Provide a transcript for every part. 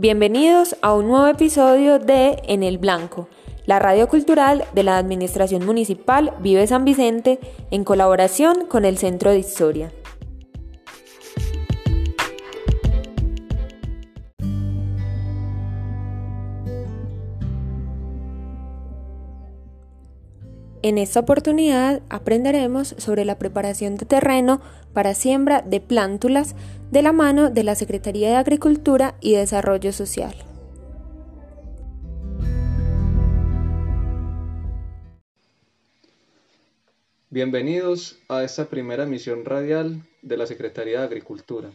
Bienvenidos a un nuevo episodio de En el Blanco, la radio cultural de la Administración Municipal Vive San Vicente en colaboración con el Centro de Historia. En esta oportunidad aprenderemos sobre la preparación de terreno para siembra de plántulas de la mano de la Secretaría de Agricultura y Desarrollo Social. Bienvenidos a esta primera emisión radial de la Secretaría de Agricultura.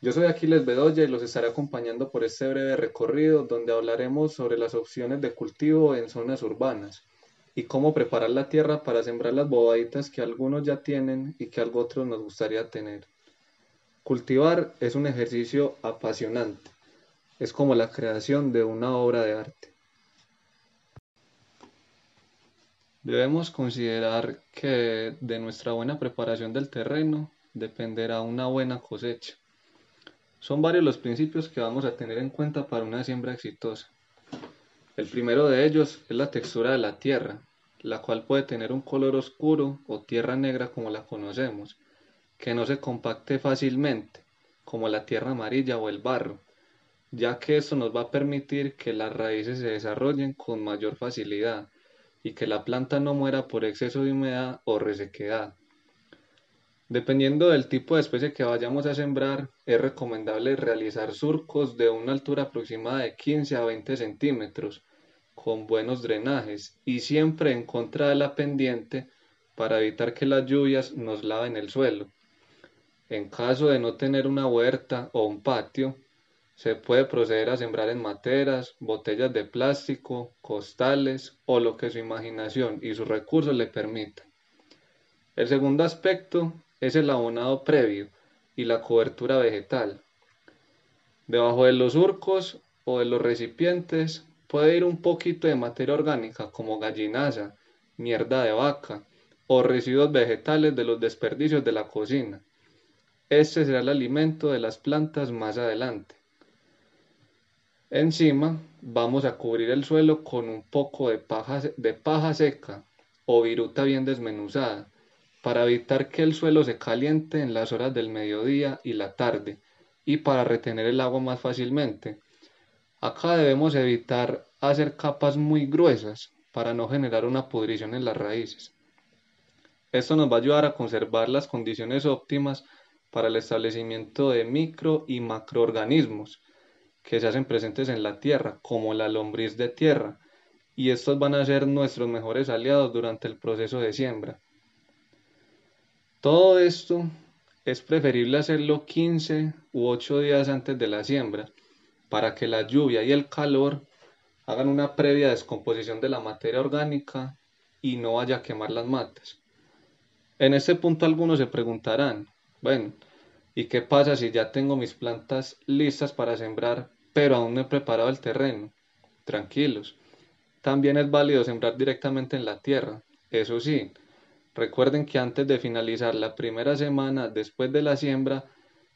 Yo soy Aquiles Bedoya y los estaré acompañando por este breve recorrido donde hablaremos sobre las opciones de cultivo en zonas urbanas y cómo preparar la tierra para sembrar las bobaditas que algunos ya tienen y que algo otros nos gustaría tener. Cultivar es un ejercicio apasionante, es como la creación de una obra de arte. Debemos considerar que de nuestra buena preparación del terreno dependerá una buena cosecha. Son varios los principios que vamos a tener en cuenta para una siembra exitosa. El primero de ellos es la textura de la tierra, la cual puede tener un color oscuro o tierra negra como la conocemos, que no se compacte fácilmente, como la tierra amarilla o el barro, ya que esto nos va a permitir que las raíces se desarrollen con mayor facilidad y que la planta no muera por exceso de humedad o resequedad. Dependiendo del tipo de especie que vayamos a sembrar, es recomendable realizar surcos de una altura aproximada de 15 a 20 centímetros, con buenos drenajes y siempre en contra de la pendiente para evitar que las lluvias nos laven el suelo. En caso de no tener una huerta o un patio, se puede proceder a sembrar en materas, botellas de plástico, costales o lo que su imaginación y sus recursos le permitan. El segundo aspecto es el abonado previo y la cobertura vegetal. Debajo de los surcos o de los recipientes puede ir un poquito de materia orgánica como gallinaza, mierda de vaca o residuos vegetales de los desperdicios de la cocina. Este será el alimento de las plantas más adelante. Encima vamos a cubrir el suelo con un poco de paja, de paja seca o viruta bien desmenuzada para evitar que el suelo se caliente en las horas del mediodía y la tarde y para retener el agua más fácilmente. Acá debemos evitar hacer capas muy gruesas para no generar una pudrición en las raíces. Esto nos va a ayudar a conservar las condiciones óptimas para el establecimiento de micro y macroorganismos que se hacen presentes en la tierra, como la lombriz de tierra, y estos van a ser nuestros mejores aliados durante el proceso de siembra. Todo esto es preferible hacerlo 15 u 8 días antes de la siembra, para que la lluvia y el calor hagan una previa descomposición de la materia orgánica y no vaya a quemar las matas. En este punto algunos se preguntarán, bueno, ¿y qué pasa si ya tengo mis plantas listas para sembrar, pero aún no he preparado el terreno? Tranquilos. También es válido sembrar directamente en la tierra. Eso sí, Recuerden que antes de finalizar la primera semana después de la siembra,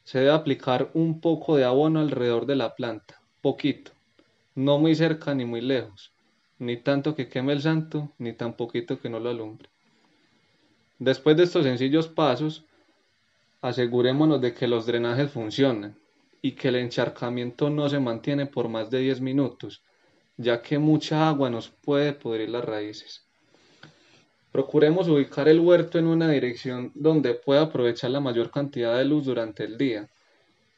se debe aplicar un poco de abono alrededor de la planta, poquito, no muy cerca ni muy lejos, ni tanto que queme el santo, ni tan poquito que no lo alumbre. Después de estos sencillos pasos, asegurémonos de que los drenajes funcionan y que el encharcamiento no se mantiene por más de 10 minutos, ya que mucha agua nos puede pudrir las raíces. Procuremos ubicar el huerto en una dirección donde pueda aprovechar la mayor cantidad de luz durante el día,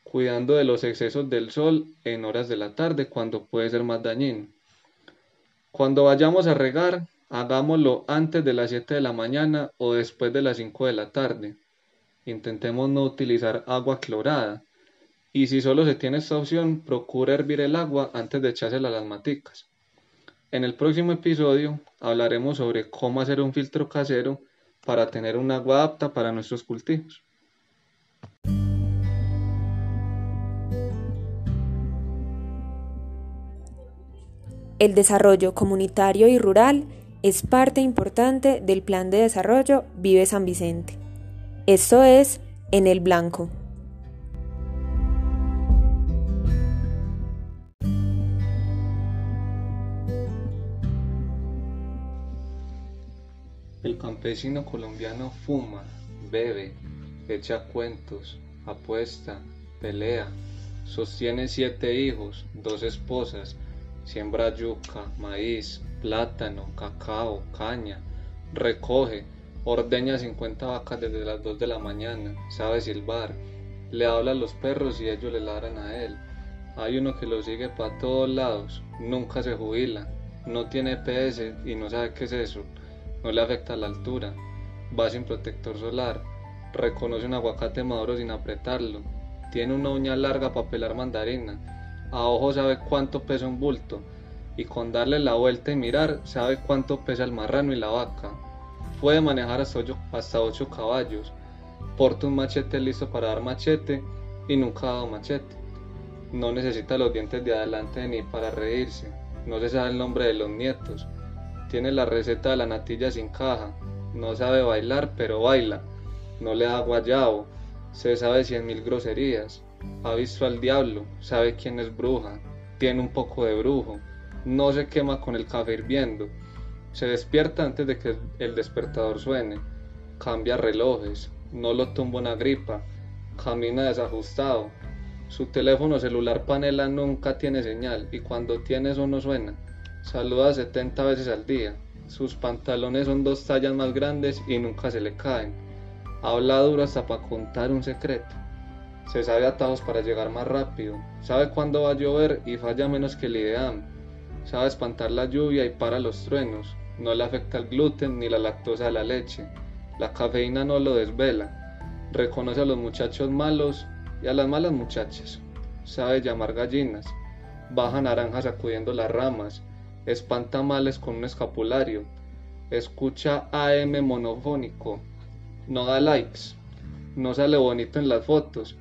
cuidando de los excesos del sol en horas de la tarde cuando puede ser más dañino. Cuando vayamos a regar, hagámoslo antes de las 7 de la mañana o después de las 5 de la tarde. Intentemos no utilizar agua clorada. Y si solo se tiene esta opción, procura hervir el agua antes de echársela a las maticas. En el próximo episodio hablaremos sobre cómo hacer un filtro casero para tener un agua apta para nuestros cultivos. El desarrollo comunitario y rural es parte importante del Plan de Desarrollo Vive San Vicente. Esto es En el Blanco. Campesino colombiano fuma, bebe, echa cuentos, apuesta, pelea, sostiene siete hijos, dos esposas, siembra yuca, maíz, plátano, cacao, caña, recoge, ordeña 50 vacas desde las 2 de la mañana, sabe silbar, le habla a los perros y ellos le ladran a él. Hay uno que lo sigue para todos lados, nunca se jubila, no tiene PS y no sabe qué es eso, no le afecta la altura, va sin protector solar, reconoce un aguacate maduro sin apretarlo, tiene una uña larga para pelar mandarina, a ojo sabe cuánto pesa un bulto, y con darle la vuelta y mirar sabe cuánto pesa el marrano y la vaca. Puede manejar hasta ocho, hasta ocho caballos, porta un machete listo para dar machete y nunca ha dado machete. No necesita los dientes de adelante ni para reírse, no se sabe el nombre de los nietos, tiene la receta de la natilla sin caja, no sabe bailar pero baila, no le da guayabo, se sabe cien mil groserías, ha visto al diablo, sabe quién es bruja, tiene un poco de brujo, no se quema con el café hirviendo, se despierta antes de que el despertador suene, cambia relojes, no lo tumba una gripa, camina desajustado, su teléfono celular panela nunca tiene señal y cuando tiene eso no suena, saluda 70 veces al día, sus pantalones son dos tallas más grandes y nunca se le caen, habla duro hasta para contar un secreto. Se sabe atajos para llegar más rápido, sabe cuándo va a llover y falla menos que el ideal sabe espantar la lluvia y para los truenos, no le afecta el gluten ni la lactosa de la leche, la cafeína no lo desvela, reconoce a los muchachos malos y a las malas muchachas, sabe llamar gallinas, baja naranjas sacudiendo las ramas, espanta males con un escapulario, escucha AM monofónico, no da likes, no sale bonito en las fotos,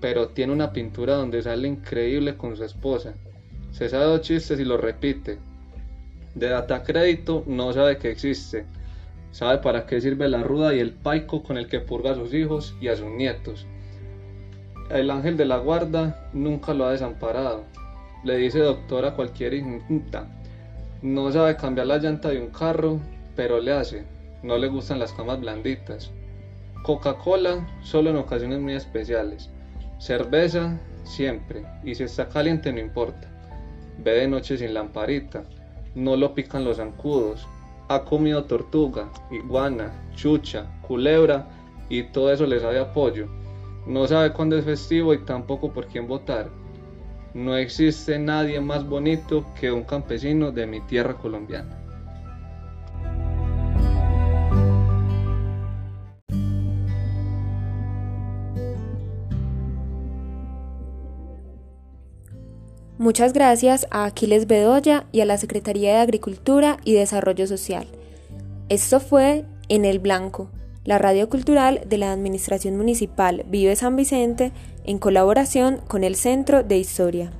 pero tiene una pintura donde sale increíble con su esposa. Se sabe dos chistes y los repite. De data crédito no sabe que existe. Sabe para qué sirve la ruda y el paico con el que purga a sus hijos y a sus nietos. El ángel de la guarda nunca lo ha desamparado. Le dice doctor a cualquier injusta. No sabe cambiar la llanta de un carro, pero le hace. No le gustan las camas blanditas. Coca-Cola solo en ocasiones muy especiales. Cerveza siempre. Y si está caliente no importa ve de noche sin lamparita, no lo pican los zancudos, ha comido tortuga, iguana, chucha, culebra y todo eso le sabe apoyo. No sabe cuándo es festivo y tampoco por quién votar. No existe nadie más bonito que un campesino de mi tierra colombiana. Muchas gracias a Aquiles Bedoya y a la Secretaría de Agricultura y Desarrollo Social. Esto fue En el Blanco, la radio cultural de la Administración Municipal Vive San Vicente en colaboración con el Centro de Historia.